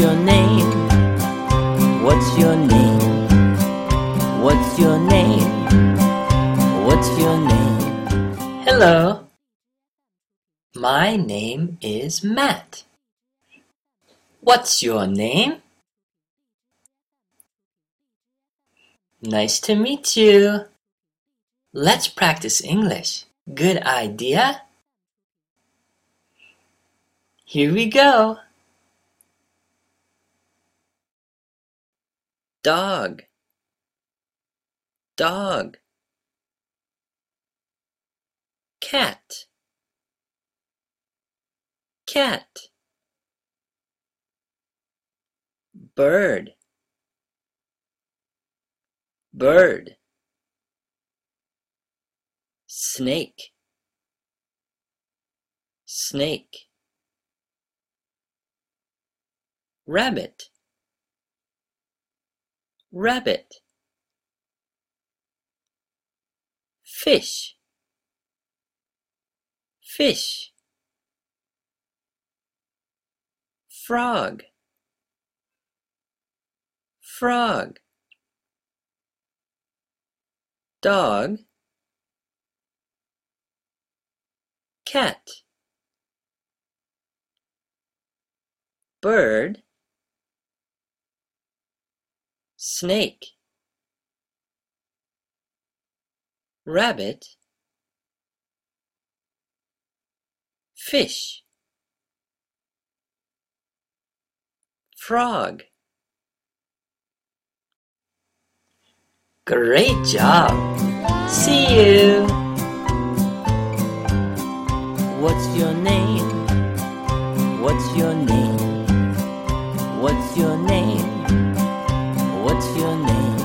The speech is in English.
your name? What's your name? What's your name? What's your name? Hello. My name is Matt. What's your name? Nice to meet you. Let's practice English. Good idea? Here we go. Dog. Dog. Cat. Cat. Bird. Bird. Snake. Snake. Rabbit. Rabbit. Fish. Fish. Frog. Frog. Dog. Cat. Bird. Snake. Rabbit. Fish. Frog. Great job! See you! What's your name? What's your name? What's your name? Name?